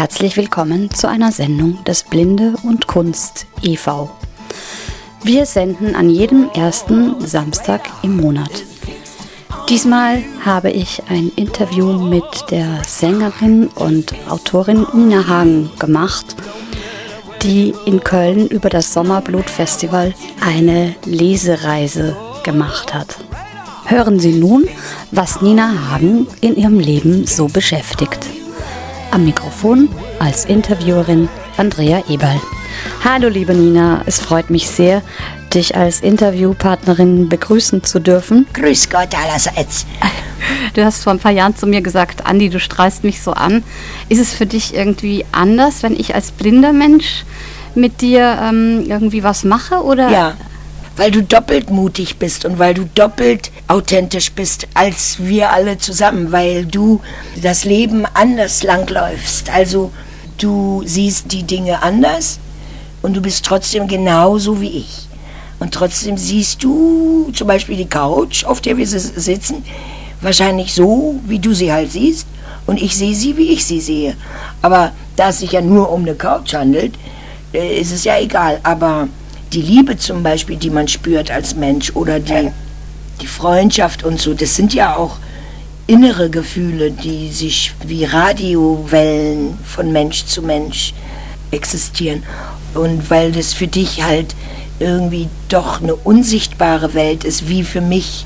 Herzlich willkommen zu einer Sendung des Blinde und Kunst e.V. Wir senden an jedem ersten Samstag im Monat. Diesmal habe ich ein Interview mit der Sängerin und Autorin Nina Hagen gemacht, die in Köln über das Sommerblut-Festival eine Lesereise gemacht hat. Hören Sie nun, was Nina Hagen in ihrem Leben so beschäftigt. Am Mikrofon als Interviewerin Andrea Eberl. Hallo liebe Nina, es freut mich sehr, dich als Interviewpartnerin begrüßen zu dürfen. Grüß Gott allerseits. Du hast vor ein paar Jahren zu mir gesagt, Andi, du strahlst mich so an. Ist es für dich irgendwie anders, wenn ich als blinder Mensch mit dir ähm, irgendwie was mache? Oder? Ja, weil du doppelt mutig bist und weil du doppelt authentisch bist als wir alle zusammen, weil du das Leben anders langläufst. Also du siehst die Dinge anders und du bist trotzdem genauso wie ich. Und trotzdem siehst du zum Beispiel die Couch, auf der wir sitzen, wahrscheinlich so, wie du sie halt siehst. Und ich sehe sie, wie ich sie sehe. Aber da es sich ja nur um eine Couch handelt, äh, ist es ja egal. Aber die Liebe zum Beispiel, die man spürt als Mensch oder die, die Freundschaft und so, das sind ja auch innere Gefühle, die sich wie Radiowellen von Mensch zu Mensch existieren. Und weil das für dich halt irgendwie doch eine unsichtbare Welt ist, wie für mich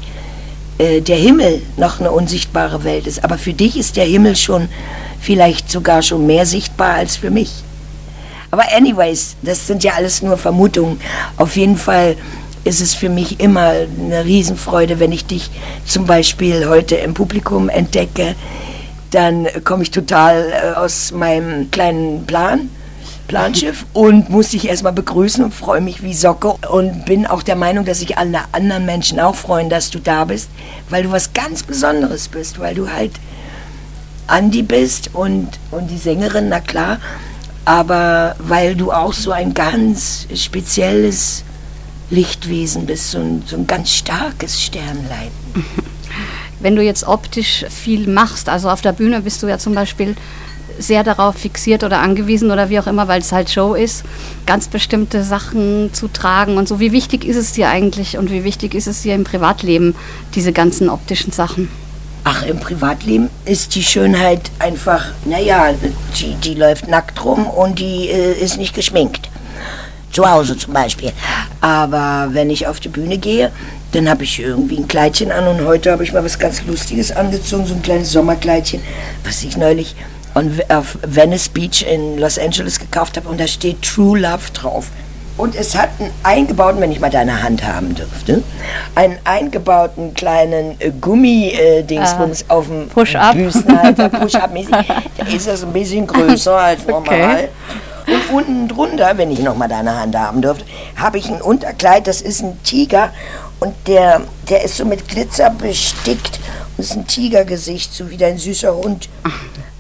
äh, der Himmel noch eine unsichtbare Welt ist. Aber für dich ist der Himmel schon vielleicht sogar schon mehr sichtbar als für mich. Aber anyways, das sind ja alles nur Vermutungen. Auf jeden Fall ist es für mich immer eine Riesenfreude, wenn ich dich zum Beispiel heute im Publikum entdecke. Dann komme ich total äh, aus meinem kleinen Plan. Planschiff und muss dich erstmal begrüßen und freue mich wie Socke und bin auch der Meinung, dass sich alle anderen Menschen auch freuen, dass du da bist, weil du was ganz Besonderes bist, weil du halt Andi bist und, und die Sängerin, na klar, aber weil du auch so ein ganz spezielles Lichtwesen bist, so ein, so ein ganz starkes Sternlein. Wenn du jetzt optisch viel machst, also auf der Bühne bist du ja zum Beispiel sehr darauf fixiert oder angewiesen oder wie auch immer, weil es halt Show ist, ganz bestimmte Sachen zu tragen und so. Wie wichtig ist es dir eigentlich und wie wichtig ist es dir im Privatleben, diese ganzen optischen Sachen? Ach, im Privatleben ist die Schönheit einfach, naja, die, die läuft nackt rum und die äh, ist nicht geschminkt. Zu Hause zum Beispiel. Aber wenn ich auf die Bühne gehe, dann habe ich irgendwie ein Kleidchen an und heute habe ich mal was ganz Lustiges angezogen, so ein kleines Sommerkleidchen, was ich neulich auf Venice Beach in Los Angeles gekauft habe und da steht True Love drauf. Und es hat einen eingebauten, wenn ich mal deine Hand haben dürfte, einen eingebauten kleinen äh, Gummi-Dingsbums äh, auf dem Push-Up. Büstenhalter, Push-Up-mäßig. Der ist das ein bisschen größer als normal. Okay. Und unten drunter, wenn ich noch mal deine Hand haben dürfte, habe ich ein Unterkleid, das ist ein Tiger und der, der ist so mit Glitzer bestickt und ist ein Tigergesicht, so wie dein süßer Hund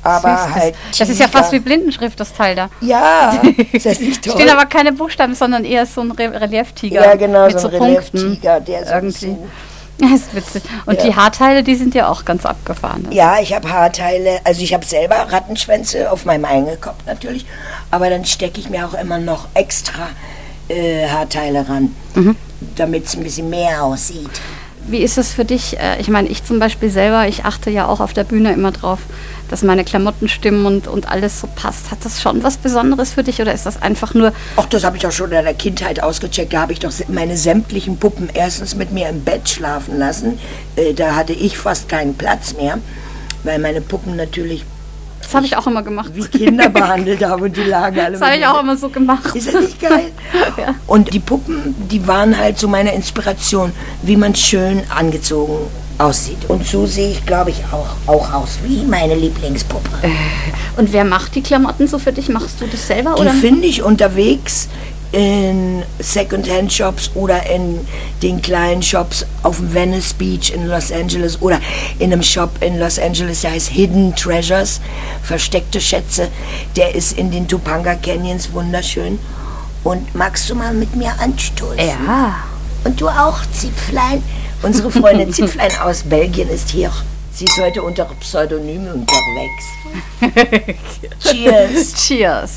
aber Süß, halt. Das, das ist ja fast wie Blindenschrift, das Teil da. Ja, ist das nicht toll? Stehen aber keine Buchstaben, sondern eher so ein Re Relieftiger. Ja, genau, mit so ein so Relieftiger, der so irgendwie. Das ist witzig. Und ja. die Haarteile, die sind ja auch ganz abgefahren. Ja, ich habe Haarteile, also ich habe selber Rattenschwänze auf meinem eigenen Kopf natürlich, aber dann stecke ich mir auch immer noch extra äh, Haarteile ran, mhm. damit es ein bisschen mehr aussieht. Wie ist es für dich? Äh, ich meine, ich zum Beispiel selber, ich achte ja auch auf der Bühne immer drauf, dass meine Klamotten stimmen und, und alles so passt. Hat das schon was Besonderes für dich oder ist das einfach nur. Ach, das habe ich auch schon in der Kindheit ausgecheckt. Da habe ich doch meine sämtlichen Puppen erstens mit mir im Bett schlafen lassen. Äh, da hatte ich fast keinen Platz mehr, weil meine Puppen natürlich das habe ich auch immer gemacht. Wie Kinder behandelt habe und die lagen alle. Das habe ich auch immer so gemacht. Ist das nicht geil? ja. Und die Puppen, die waren halt so meine Inspiration, wie man schön angezogen aussieht. Und so sehe ich, glaube ich, auch, auch aus wie meine Lieblingspuppe. Äh, und wer macht die Klamotten so für dich? Machst du das selber? Die finde ich unterwegs in Secondhand-Shops oder in den kleinen Shops auf dem Venice Beach in Los Angeles oder in einem Shop in Los Angeles, der heißt Hidden Treasures, versteckte Schätze. Der ist in den Topanga Canyons wunderschön. Und magst du mal mit mir anstoßen? Ja. Und du auch, Zipflein? Unsere Freundin Zipflein aus Belgien ist hier. Sie ist heute unter Pseudonym unterwegs. Cheers. Cheers.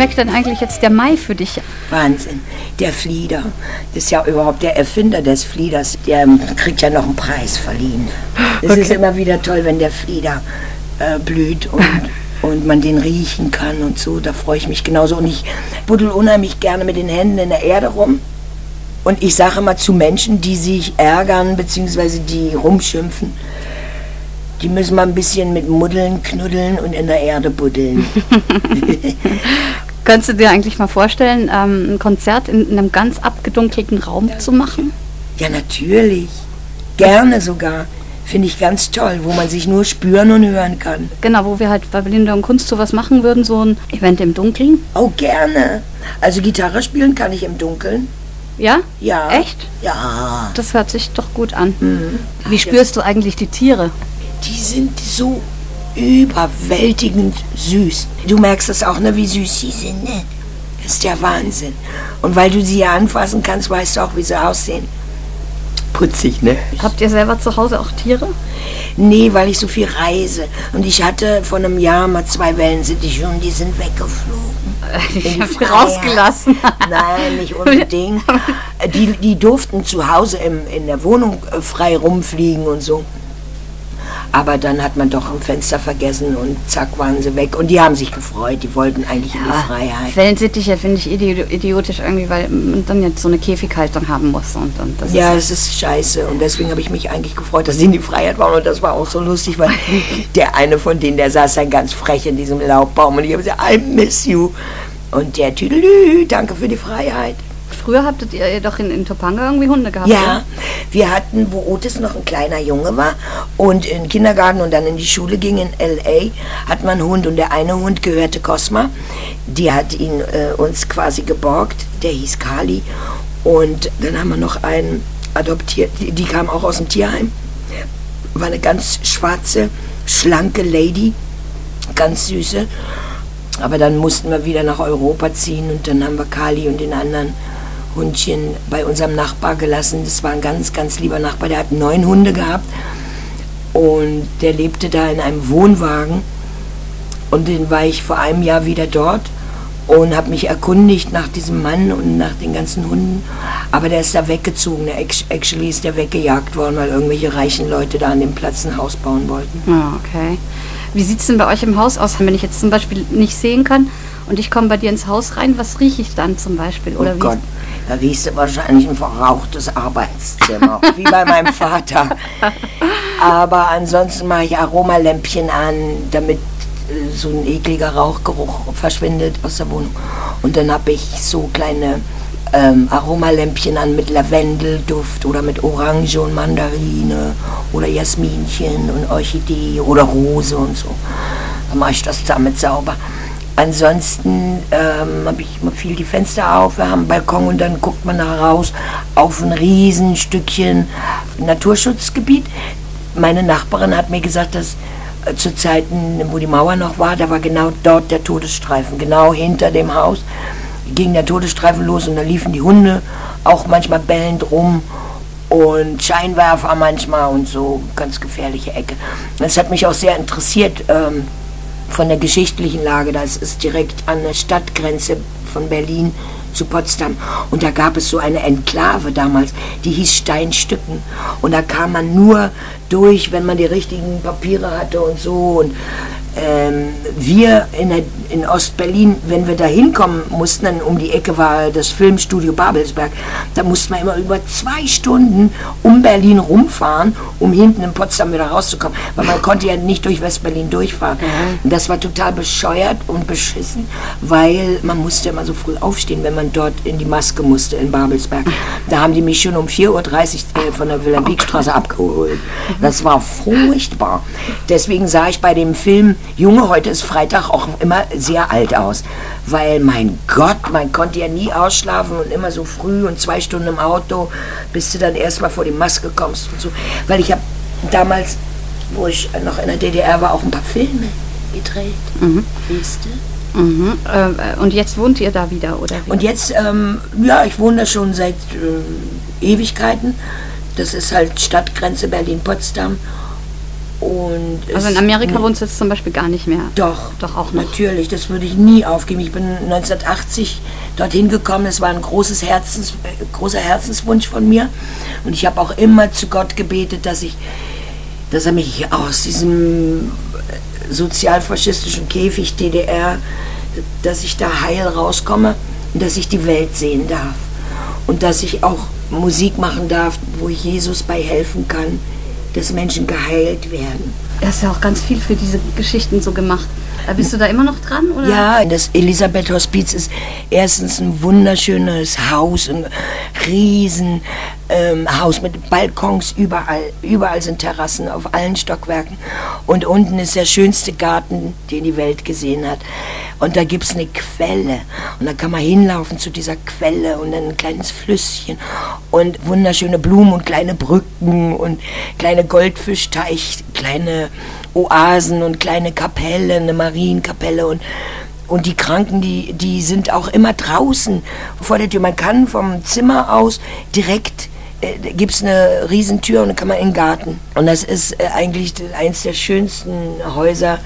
Schmeckt denn eigentlich jetzt der Mai für dich? Wahnsinn. Der Flieder. Das ist ja überhaupt der Erfinder des Flieders. Der kriegt ja noch einen Preis verliehen. Es ist immer wieder toll, wenn der Flieder äh, blüht und, und man den riechen kann und so. Da freue ich mich genauso. Und ich buddel unheimlich gerne mit den Händen in der Erde rum. Und ich sage immer zu Menschen, die sich ärgern bzw. die rumschimpfen, die müssen mal ein bisschen mit Muddeln, Knuddeln und in der Erde buddeln. Könntest du dir eigentlich mal vorstellen, ähm, ein Konzert in, in einem ganz abgedunkelten Raum zu machen? Ja, natürlich. Gerne sogar. Finde ich ganz toll, wo man sich nur spüren und hören kann. Genau, wo wir halt bei Belinda und Kunst sowas machen würden, so ein Event im Dunkeln. Oh, gerne. Also Gitarre spielen kann ich im Dunkeln. Ja? Ja. Echt? Ja. Das hört sich doch gut an. Mhm. Wie spürst du eigentlich die Tiere? Die sind so überwältigend süß. Du merkst das auch, ne, wie süß sie sind, ne? Das ist der Wahnsinn. Und weil du sie ja anfassen kannst, weißt du auch, wie sie aussehen. Putzig, ne? Habt ihr selber zu Hause auch Tiere? Nee, weil ich so viel reise. Und ich hatte vor einem Jahr mal zwei Wellensittiche und die sind weggeflogen. Ich In die hab sie rausgelassen. Nein, nicht unbedingt. Die, die durften zu Hause im, in der Wohnung äh, frei rumfliegen und so. Aber dann hat man doch ein Fenster vergessen und zack waren sie weg. Und die haben sich gefreut, die wollten eigentlich in die Freiheit. Wellensittiche finde ich idi- idiotisch irgendwie, weil man dann jetzt so eine Käfighaltung haben muss. Und, und das Ja, ist es ist scheiße. Und deswegen habe ich mich eigentlich gefreut, dass sie in die Freiheit waren. Und das war auch so lustig, weil der eine von denen, der saß dann ganz frech in diesem Laubbaum. Und ich habe gesagt, I miss you. Und der Tüdelü, danke für die Freiheit. Früher habtet ihr doch in, in Topanga irgendwie Hunde gehabt. Ja, oder? wir hatten, wo Otis noch ein kleiner Junge war und in den Kindergarten und dann in die Schule ging in L.A., hat man einen Hund und der eine Hund gehörte Cosma. Die hat ihn äh, uns quasi geborgt, der hieß Kali. Und dann haben wir noch einen adoptiert, die, die kam auch aus dem Tierheim. War eine ganz schwarze, schlanke Lady, ganz süße. Aber dann mussten wir wieder nach Europa ziehen und dann haben wir Kali und den anderen Hundchen bei unserem Nachbar gelassen. Das war ein ganz, ganz lieber Nachbar, der hat neun Hunde gehabt und der lebte da in einem Wohnwagen und den war ich vor einem Jahr wieder dort und habe mich erkundigt nach diesem Mann und nach den ganzen Hunden. Aber der ist da weggezogen. Der actually ist der weggejagt worden, weil irgendwelche reichen Leute da an dem Platz ein Haus bauen wollten. Ja, okay. Wie sieht es denn bei euch im Haus aus, wenn ich jetzt zum Beispiel nicht sehen kann und ich komme bei dir ins Haus rein, was rieche ich dann zum Beispiel? Oder oh wie? Gott, da riechst du wahrscheinlich ein verrauchtes Arbeitszimmer, wie bei meinem Vater. Aber ansonsten mache ich Aromalämpchen an, damit äh, so ein ekliger Rauchgeruch verschwindet aus der Wohnung. Und dann habe ich so kleine ähm, Aromalämpchen an mit Lavendelduft oder mit Orange und Mandarine oder Jasminchen und Orchidee oder Rose und so. Dann mache ich das damit sauber. Ansonsten ähm, habe ich immer viel die Fenster auf, wir haben einen Balkon und dann guckt man da raus auf ein Riesenstückchen Naturschutzgebiet. Meine Nachbarin hat mir gesagt, dass äh, zu Zeiten, wo die Mauer noch war, da war genau dort der Todesstreifen, genau hinter dem Haus ging der Todesstreifen los und da liefen die Hunde auch manchmal bellend rum und Scheinwerfer manchmal und so, ganz gefährliche Ecke. Das hat mich auch sehr interessiert ähm, von der geschichtlichen Lage. Das ist direkt an der Stadtgrenze von Berlin zu Potsdam. Und da gab es so eine Enklave damals, die hieß Steinstücken. Und da kam man nur durch, wenn man die richtigen Papiere hatte und so. Und ähm, wir in, der, in Ostberlin, wenn wir da hinkommen mussten, dann um die Ecke war das Filmstudio Babelsberg, da mussten wir immer über zwei Stunden um Berlin rumfahren, um hinten in Potsdam wieder rauszukommen, weil man konnte ja nicht durch Westberlin durchfahren. Mhm. Das war total bescheuert und beschissen, weil man musste immer so früh aufstehen, wenn man dort in die Maske musste in Babelsberg. Da haben die mich schon um 4.30 Uhr äh, von der Wilhelm-Wieck-Straße abgeholt. Das war furchtbar. Deswegen sah ich bei dem Film Junge, heute ist Freitag auch immer sehr alt aus. Weil, mein Gott, man konnte ja nie ausschlafen und immer so früh und zwei Stunden im Auto, bis du dann erstmal vor die Maske kommst und so. Weil ich habe damals, wo ich noch in der DDR war, auch ein paar Filme gedreht. Mhm. Weißt du? Mhm. Äh, und jetzt wohnt ihr da wieder, oder? Wie? Und jetzt, ähm, ja, ich wohne da schon seit äh, Ewigkeiten. Das ist halt Stadtgrenze Berlin-Potsdam. Und also in Amerika wohnst du jetzt zum Beispiel gar nicht mehr? Doch. Doch auch noch? Natürlich, das würde ich nie aufgeben. Ich bin 1980 dorthin gekommen. Es war ein großes Herzens, großer Herzenswunsch von mir. Und ich habe auch immer zu Gott gebetet, dass ich, dass er mich aus diesem sozialfaschistischen Käfig DDR, dass ich da heil rauskomme und dass ich die Welt sehen darf. Und dass ich auch Musik machen darf, wo ich Jesus bei helfen kann dass Menschen geheilt werden. Er hast ja auch ganz viel für diese Geschichten so gemacht. Äh, bist du da immer noch dran? Oder? Ja, das Elisabeth Hospiz ist erstens ein wunderschönes Haus, ein riesen ähm, Haus mit Balkons überall. Überall sind Terrassen auf allen Stockwerken. Und unten ist der schönste Garten, den die Welt gesehen hat. Und da gibt es eine Quelle. Und da kann man hinlaufen zu dieser Quelle und dann ein kleines Flüsschen und wunderschöne Blumen und kleine Brücken und kleine Goldfischteich, kleine Oasen und kleine Kapellen, eine Marienkapelle und und die Kranken, die, die sind auch immer draußen vor der Tür. Man kann vom Zimmer aus direkt äh, gibt es eine Riesentür und dann kann man in den Garten. Und das ist äh, eigentlich eins der schönsten Häuser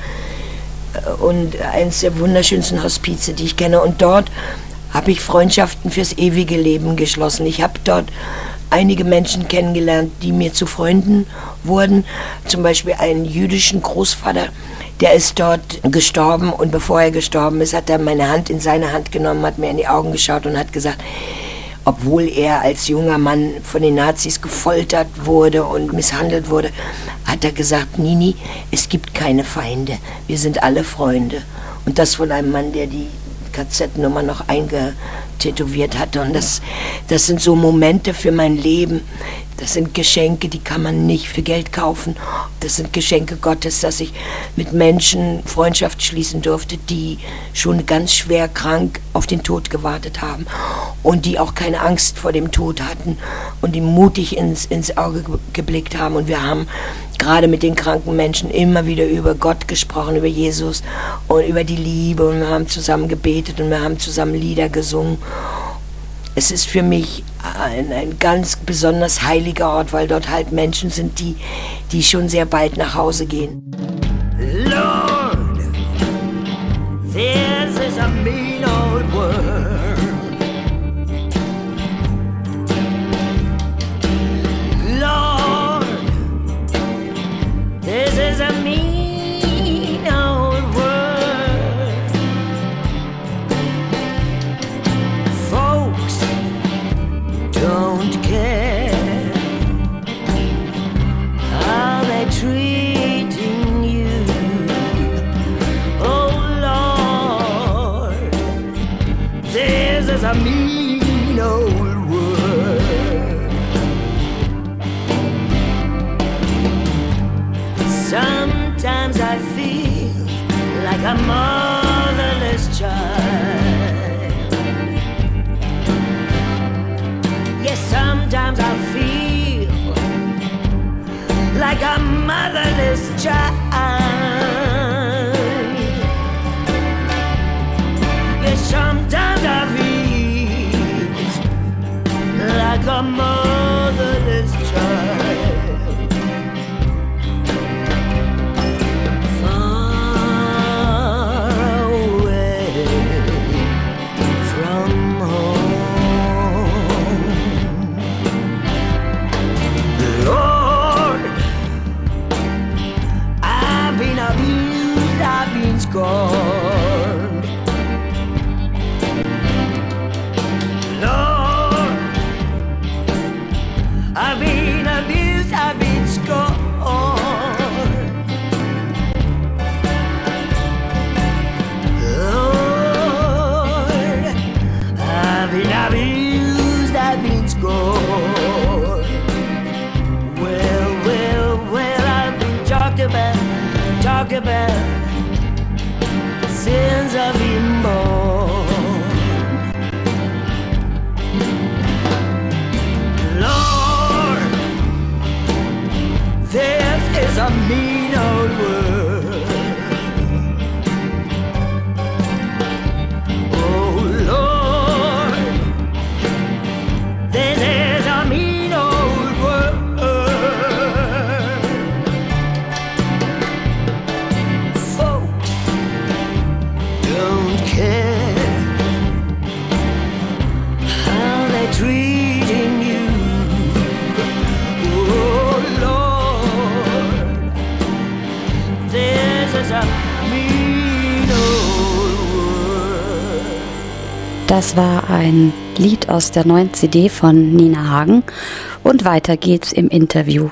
äh, und eins der wunderschönsten Hospize, die ich kenne. Und dort habe ich Freundschaften fürs ewige Leben geschlossen. Ich habe dort einige Menschen kennengelernt, die mir zu Freunden wurden. Zum Beispiel einen jüdischen Großvater, der ist dort gestorben und bevor er gestorben ist, hat er meine Hand in seine Hand genommen, hat mir in die Augen geschaut und hat gesagt, obwohl er als junger Mann von den Nazis gefoltert wurde und misshandelt wurde, hat er gesagt, Nini, es gibt keine Feinde, wir sind alle Freunde. Und das von einem Mann, der die KZ-Nummer noch eingetätowiert hatte. Und das, das sind so Momente für mein Leben. Das sind Geschenke, die kann man nicht für Geld kaufen. Das sind Geschenke Gottes, dass ich mit Menschen Freundschaft schließen durfte, die schon ganz schwer krank auf den Tod gewartet haben und die auch keine Angst vor dem Tod hatten und die mutig ins, ins Auge geblickt haben. Und wir haben gerade mit den kranken Menschen immer wieder über Gott gesprochen, über Jesus und über die Liebe und wir haben zusammen gebetet und wir haben zusammen Lieder gesungen. Es ist für mich ein, ein ganz besonders heiliger Ort, weil dort halt Menschen sind, die, die schon sehr bald nach Hause gehen. Lord, this is a mean old world. About Das war ein Lied aus der neuen CD von Nina Hagen und weiter geht's im Interview.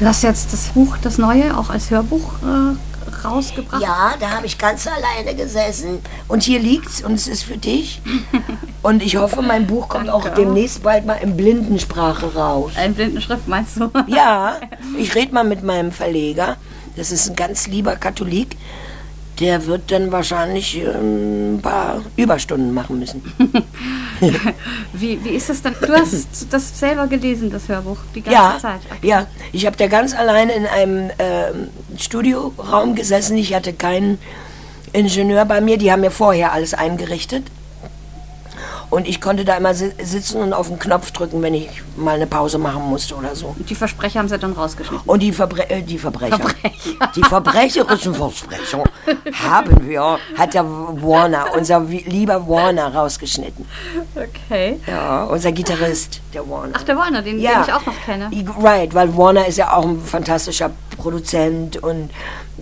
Du hast jetzt das Buch, das neue, auch als Hörbuch äh, rausgebracht. Ja, da habe ich ganz alleine gesessen. Und hier liegt's und es ist für dich. Und ich hoffe, mein Buch kommt auch demnächst bald mal in Blindensprache raus. In Blindenschrift meinst du? Ja, ich rede mal mit meinem Verleger. Das ist ein ganz lieber Katholik. Der wird dann wahrscheinlich ähm, ein paar Überstunden machen müssen. Wie, wie ist das dann? Du hast das selber gelesen, das Hörbuch, die ganze Ja, Zeit. ja. Ich habe da ganz alleine in einem ähm, Studioraum gesessen. Ich hatte keinen Ingenieur bei mir. Die haben mir vorher alles eingerichtet. Und ich konnte da immer si sitzen und auf den Knopf drücken, wenn ich mal eine Pause machen musste oder so. Und die Versprecher haben sie dann rausgeschnitten. Und die, Verbre äh, die Verbrecher, Verbrecher. die verbrecherischen Versprecher haben wir, hat der Warner, unser lieber Warner rausgeschnitten. Okay. Ja, unser Gitarrist, der Warner. Ach, der Warner, den, den ich auch noch kenne. Right, weil Warner ist ja auch ein fantastischer Produzent und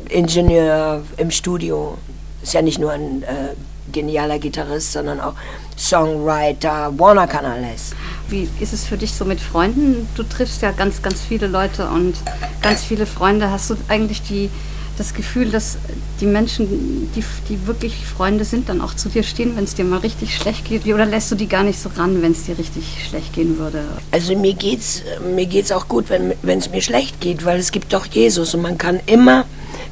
Ingenieur im Studio. Ist ja nicht nur ein äh, genialer Gitarrist, sondern auch Songwriter. Warner kann alles. Wie ist es für dich so mit Freunden? Du triffst ja ganz, ganz viele Leute und ganz viele Freunde. Hast du eigentlich die, das Gefühl, dass die Menschen, die, die wirklich Freunde sind, dann auch zu dir stehen, wenn es dir mal richtig schlecht geht? Oder lässt du die gar nicht so ran, wenn es dir richtig schlecht gehen würde? Also mir geht's, mir geht's auch gut, wenn es mir schlecht geht, weil es gibt doch Jesus und man kann immer,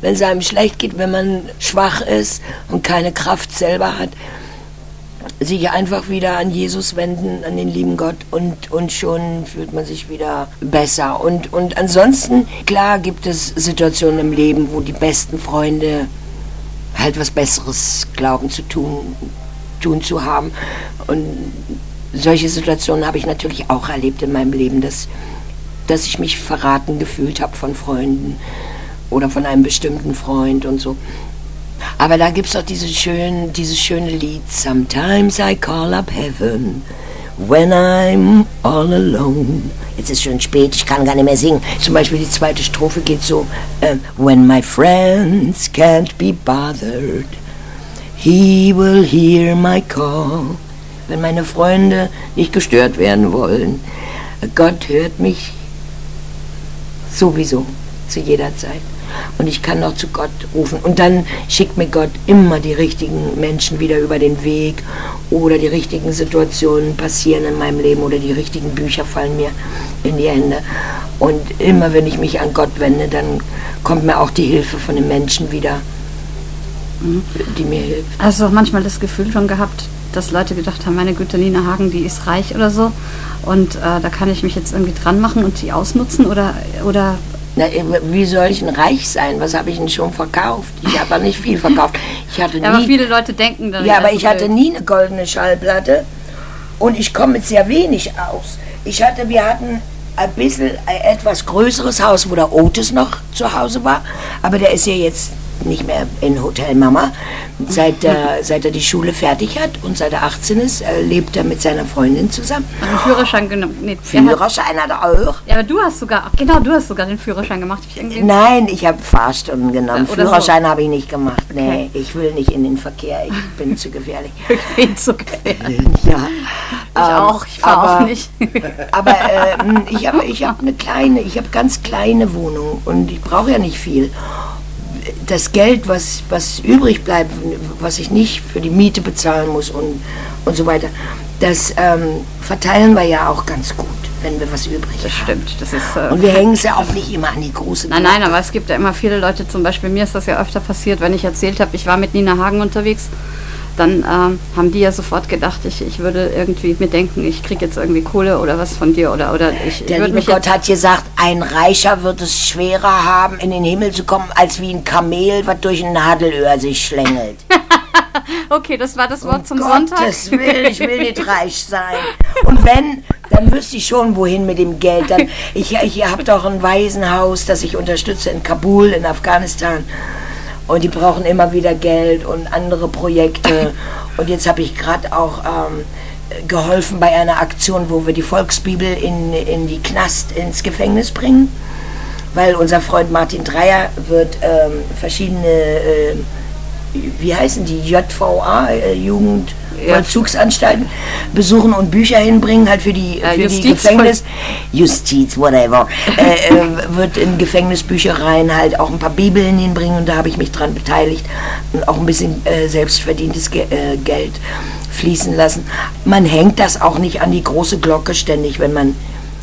wenn es einem schlecht geht, wenn man schwach ist und keine Kraft selber hat, sich einfach wieder an Jesus wenden, an den lieben Gott und, und schon fühlt man sich wieder besser. Und, und ansonsten, klar gibt es Situationen im Leben, wo die besten Freunde halt was Besseres glauben zu tun, tun zu haben. Und solche Situationen habe ich natürlich auch erlebt in meinem Leben, dass, dass ich mich verraten gefühlt habe von Freunden oder von einem bestimmten Freund und so. Aber da gibt es doch diese schön, dieses schöne Lied, Sometimes I call up heaven when I'm all alone. Jetzt ist schon spät, ich kann gar nicht mehr singen. Zum Beispiel die zweite Strophe geht so, ähm, When my friends can't be bothered, he will hear my call. Wenn meine Freunde nicht gestört werden wollen, Gott hört mich sowieso, zu jeder Zeit. Und ich kann noch zu Gott rufen. Und dann schickt mir Gott immer die richtigen Menschen wieder über den Weg oder die richtigen Situationen passieren in meinem Leben oder die richtigen Bücher fallen mir in die Hände. Und immer wenn ich mich an Gott wende, dann kommt mir auch die Hilfe von den Menschen wieder, die mir hilft. Hast du auch manchmal das Gefühl schon gehabt, dass Leute gedacht haben, meine Güte, Nina Hagen, die ist reich oder so und äh, da kann ich mich jetzt irgendwie dran machen und die ausnutzen oder, oder Na, wie soll ich denn reich sein? Was habe ich denn schon verkauft? Ich habe nicht viel verkauft. Ich hatte ja, aber nie viele Leute denken dann. Ja, aber ich hatte nie eine goldene Schallplatte und ich komme mit sehr wenig aus. Ich hatte, wir hatten ein bisschen ein etwas größeres Haus, wo der Otis noch zu Hause war, aber der ist ja jetzt nicht mehr in Hotel Mama. Seit, er, seit er die Schule fertig hat und seit er 18 ist, äh, lebt er mit seiner Freundin zusammen. Hat einen Führerschein genommen. Nee, er hat, Führerschein hat er auch. ja, aber du hast sogar, genau, du hast sogar den Führerschein gemacht. Ich Nein, ich habe Fahrstunden genommen. So. Führerschein habe ich nicht gemacht. Nee, Okay. ich will nicht in den Verkehr. Ich bin zu gefährlich. ich bin so gefährlich. Ja. Ich auch, ich fahre auch aber- nicht. Aber ähm, ich habe ich hab eine kleine, ich habe ganz kleine Wohnung und ich brauche ja nicht viel. Das Geld, was, was übrig bleibt, was ich nicht für die Miete bezahlen muss und, und so weiter, das ähm, verteilen wir ja auch ganz gut, wenn wir was übrig Das haben. stimmt, das ist... Äh, Und wir hängen es ja auch nicht immer an die große Nein, nein, aber es gibt ja immer viele Leute, zum Beispiel mir ist das ja öfter passiert, wenn ich erzählt habe, ich war mit Nina Hagen unterwegs, dann ähm, haben die ja sofort gedacht, ich, ich würde irgendwie mir denken, ich kriege jetzt irgendwie Kohle oder was von dir oder, oder ich Der liebe Gott hat gesagt, ein Reicher wird es schwerer haben, in den Himmel zu kommen, als wie ein Kamel, was durch ein Nadelöhr sich schlängelt. Okay, das war das Wort zum Um Sonntag. Gottes Willen, ich will nicht reich sein. Und wenn, dann wüsste ich schon, wohin mit dem Geld. Dann, ich ich habe doch ein Waisenhaus, das ich unterstütze in Kabul, in Afghanistan. Und die brauchen immer wieder Geld und andere Projekte. Und jetzt habe ich gerade auch ähm, geholfen bei einer Aktion, wo wir die Volksbibel in, in die Knast, ins Gefängnis bringen. Weil unser Freund Martin Dreier wird ähm, verschiedene, äh, wie heißen die, JVA, äh, Jugend... Vollzugsanstalten besuchen und Bücher hinbringen, halt für die, Ja, für die Justiz- Gefängnis, Justiz, whatever, äh, äh, wird in Gefängnisbüchereien halt auch ein paar Bibeln hinbringen und da habe ich mich dran beteiligt und auch ein bisschen äh, selbstverdientes Ge äh, Geld fließen lassen. Man hängt das auch nicht an die große Glocke ständig, wenn man,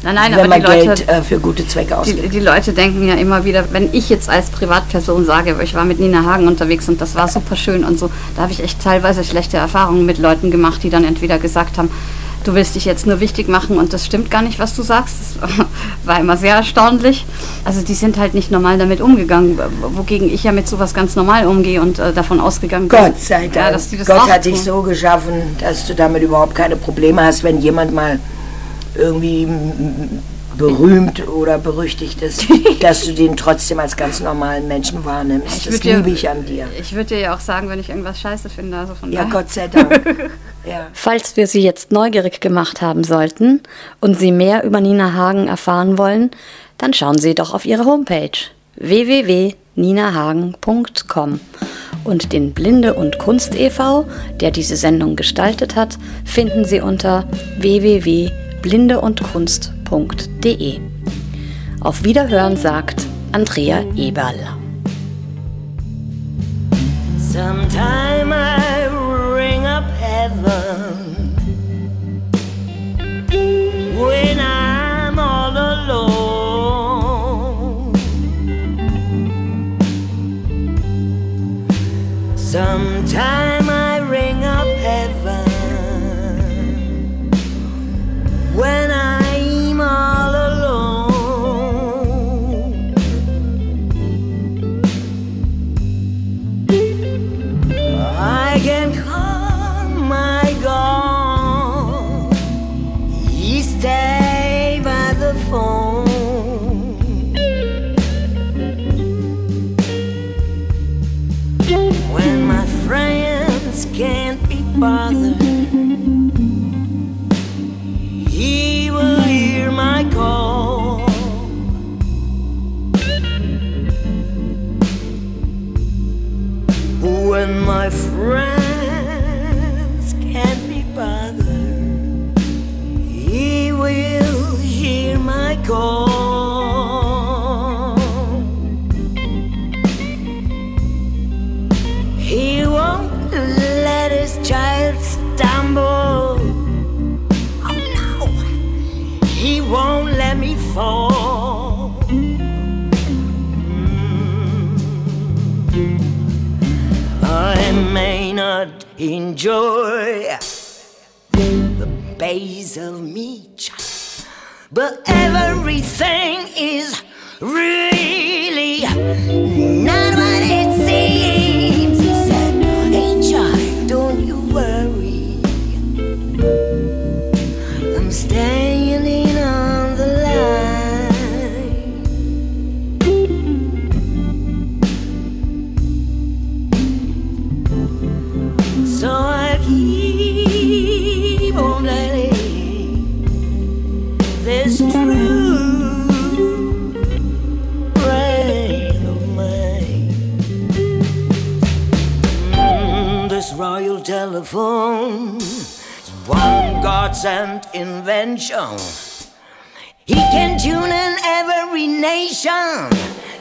Nein, nein, wenn aber man die Leute, Geld äh, für gute Zwecke ausgibt. die, die Leute denken ja immer wieder, wenn ich jetzt als Privatperson sage, ich war mit Nina Hagen unterwegs und das war super schön und so, da habe ich echt teilweise schlechte Erfahrungen mit Leuten gemacht, die dann entweder gesagt haben, du willst dich jetzt nur wichtig machen und das stimmt gar nicht, was du sagst. Das war immer sehr erstaunlich. Also die sind halt nicht normal damit umgegangen, wogegen ich ja mit sowas ganz normal umgehe und äh, davon ausgegangen bin. Gott sei Dank. Ja, dass die das Gott hat dich so geschaffen, dass du damit überhaupt keine Probleme hast, wenn jemand mal irgendwie berühmt oder berüchtigt ist, dass du den trotzdem als ganz normalen Menschen wahrnimmst. das würd dir- liebe ich an dir. Ich würde dir ja auch sagen, wenn ich irgendwas scheiße finde. Also von Ja, daher. Gott sei Dank. Ja. Falls wir Sie jetzt neugierig gemacht haben sollten und Sie mehr über Nina Hagen erfahren wollen, dann schauen Sie doch auf ihre Homepage www.ninahagen.com und den Blinde und Kunst e.V., der diese Sendung gestaltet hat, finden Sie unter www.blindeundkunst.de. Auf Wiederhören sagt Andrea Eberl. Sometime friends can't be bothered, he will hear my call. Enjoy the basil meat, but everything is really not what it seems. He said, Hey, child, don't you worry. I'm standing invention. He can tune in every nation,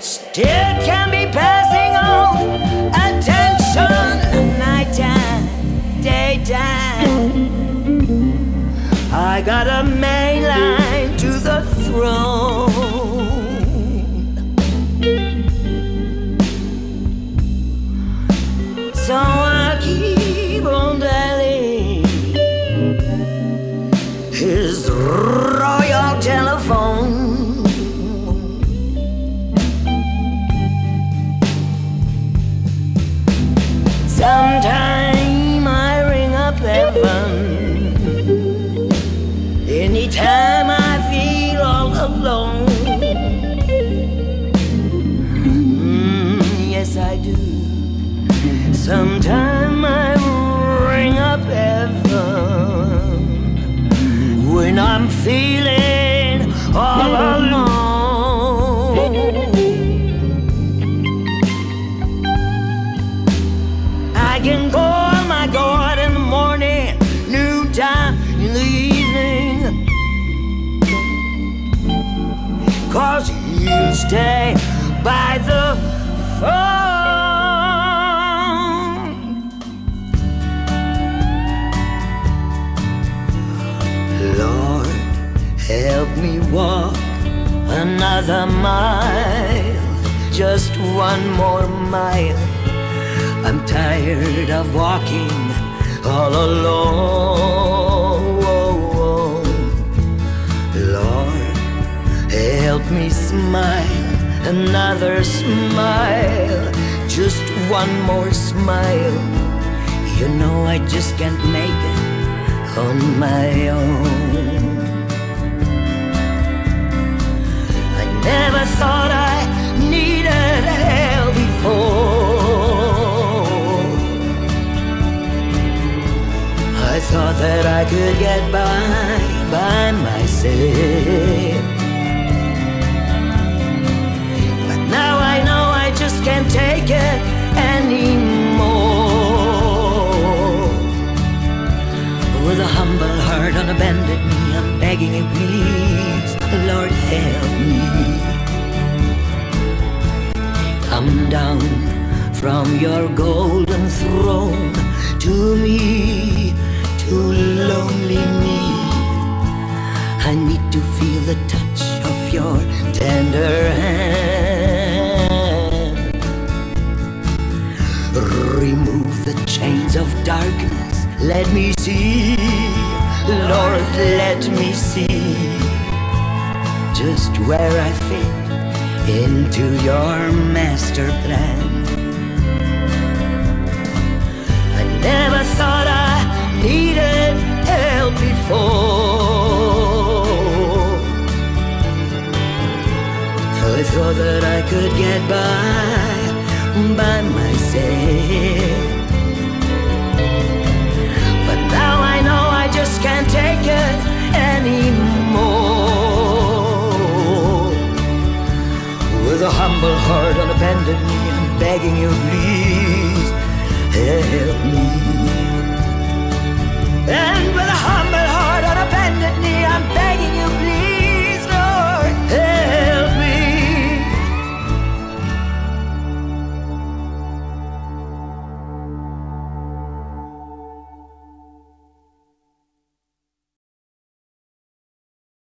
still can be passing on attention. Nighttime, daytime. I got a main line to the throne. So Sometime I ring up heaven when I'm feeling all alone. I can call my God in the morning, noontime, in the evening. Cause he'll stay by the phone. Walk another mile, just one more mile. I'm tired of walking all alone. Lord, help me smile, another smile, just one more smile. You know I just can't make it on my own. Never thought I needed help before. I thought that I could get by by myself. But now I know I just can't take it anymore. With a humble heart on a bended knee, I'm begging you, please, Lord, help me. Come down from your golden throne to me, to lonely me. I need to feel the touch of your tender hand. Remove the chains of darkness. Let me see, Lord, let me see just where I fit into your master plan. I never thought I needed help before. I thought that I could get by humble heart unabandoned me. I'm begging you, please help me. And